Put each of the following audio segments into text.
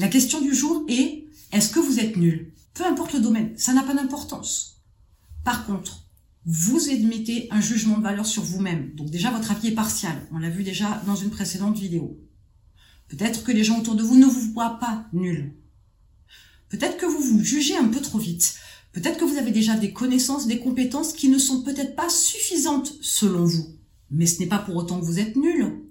La question du jour est, est-ce que vous êtes nul? Peu importe le domaine, ça n'a pas d'importance. Par contre, vous émettez un jugement de valeur sur vous-même. Donc déjà, votre avis est partial. On l'a vu déjà dans une précédente vidéo. Peut-être que les gens autour de vous ne vous voient pas nul. Peut-être que vous vous jugez un peu trop vite. Peut-être que vous avez déjà des connaissances, des compétences qui ne sont peut-être pas suffisantes selon vous. Mais ce n'est pas pour autant que vous êtes nul.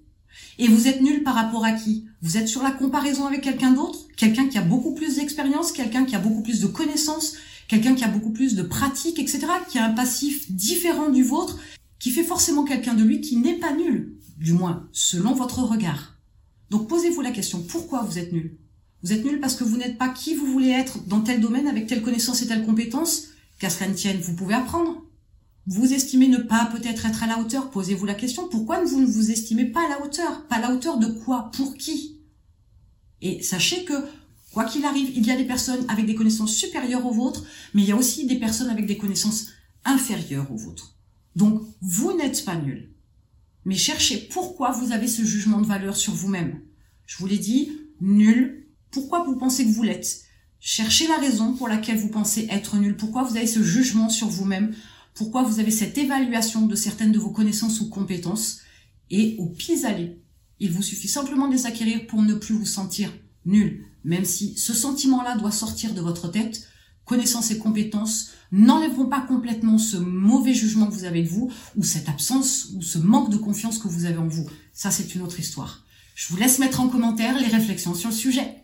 Et vous êtes nul par rapport à qui? Vous êtes sur la comparaison avec quelqu'un d'autre? Quelqu'un qui a beaucoup plus d'expérience Quelqu'un qui a beaucoup plus de connaissances Quelqu'un qui a beaucoup plus de pratiques, etc. Qui a un passif différent du vôtre Qui fait forcément quelqu'un de lui qui n'est pas nul. Du moins, selon votre regard. Donc posez-vous la question, pourquoi vous êtes nul? Vous êtes nul parce que vous n'êtes pas qui vous voulez être dans tel domaine avec telle connaissance et telle compétence? Qu'à cela ne tienne, vous pouvez apprendre. Vous estimez ne pas peut-être être à la hauteur, posez-vous la question, pourquoi vous ne vous estimez pas à la hauteur? Pas à la hauteur de quoi? Pour qui? Et sachez que, quoi qu'il arrive, il y a des personnes avec des connaissances supérieures aux vôtres, mais il y a aussi des personnes avec des connaissances inférieures aux vôtres. Donc, vous n'êtes pas nul. Mais cherchez pourquoi vous avez ce jugement de valeur sur vous-même. Je vous l'ai dit, nul. Pourquoi vous pensez que vous l'êtes? Cherchez la raison pour laquelle vous pensez être nul. Pourquoi vous avez ce jugement sur vous-même? Pourquoi vous avez cette évaluation de certaines de vos connaissances ou compétences, et au pis-aller. Il vous suffit simplement de les acquérir pour ne plus vous sentir nul, même si ce sentiment-là doit sortir de votre tête. Connaissances et compétences n'enlèveront pas complètement ce mauvais jugement que vous avez de vous, ou cette absence, ou ce manque de confiance que vous avez en vous. Ça, c'est une autre histoire. Je vous laisse mettre en commentaire les réflexions sur le sujet.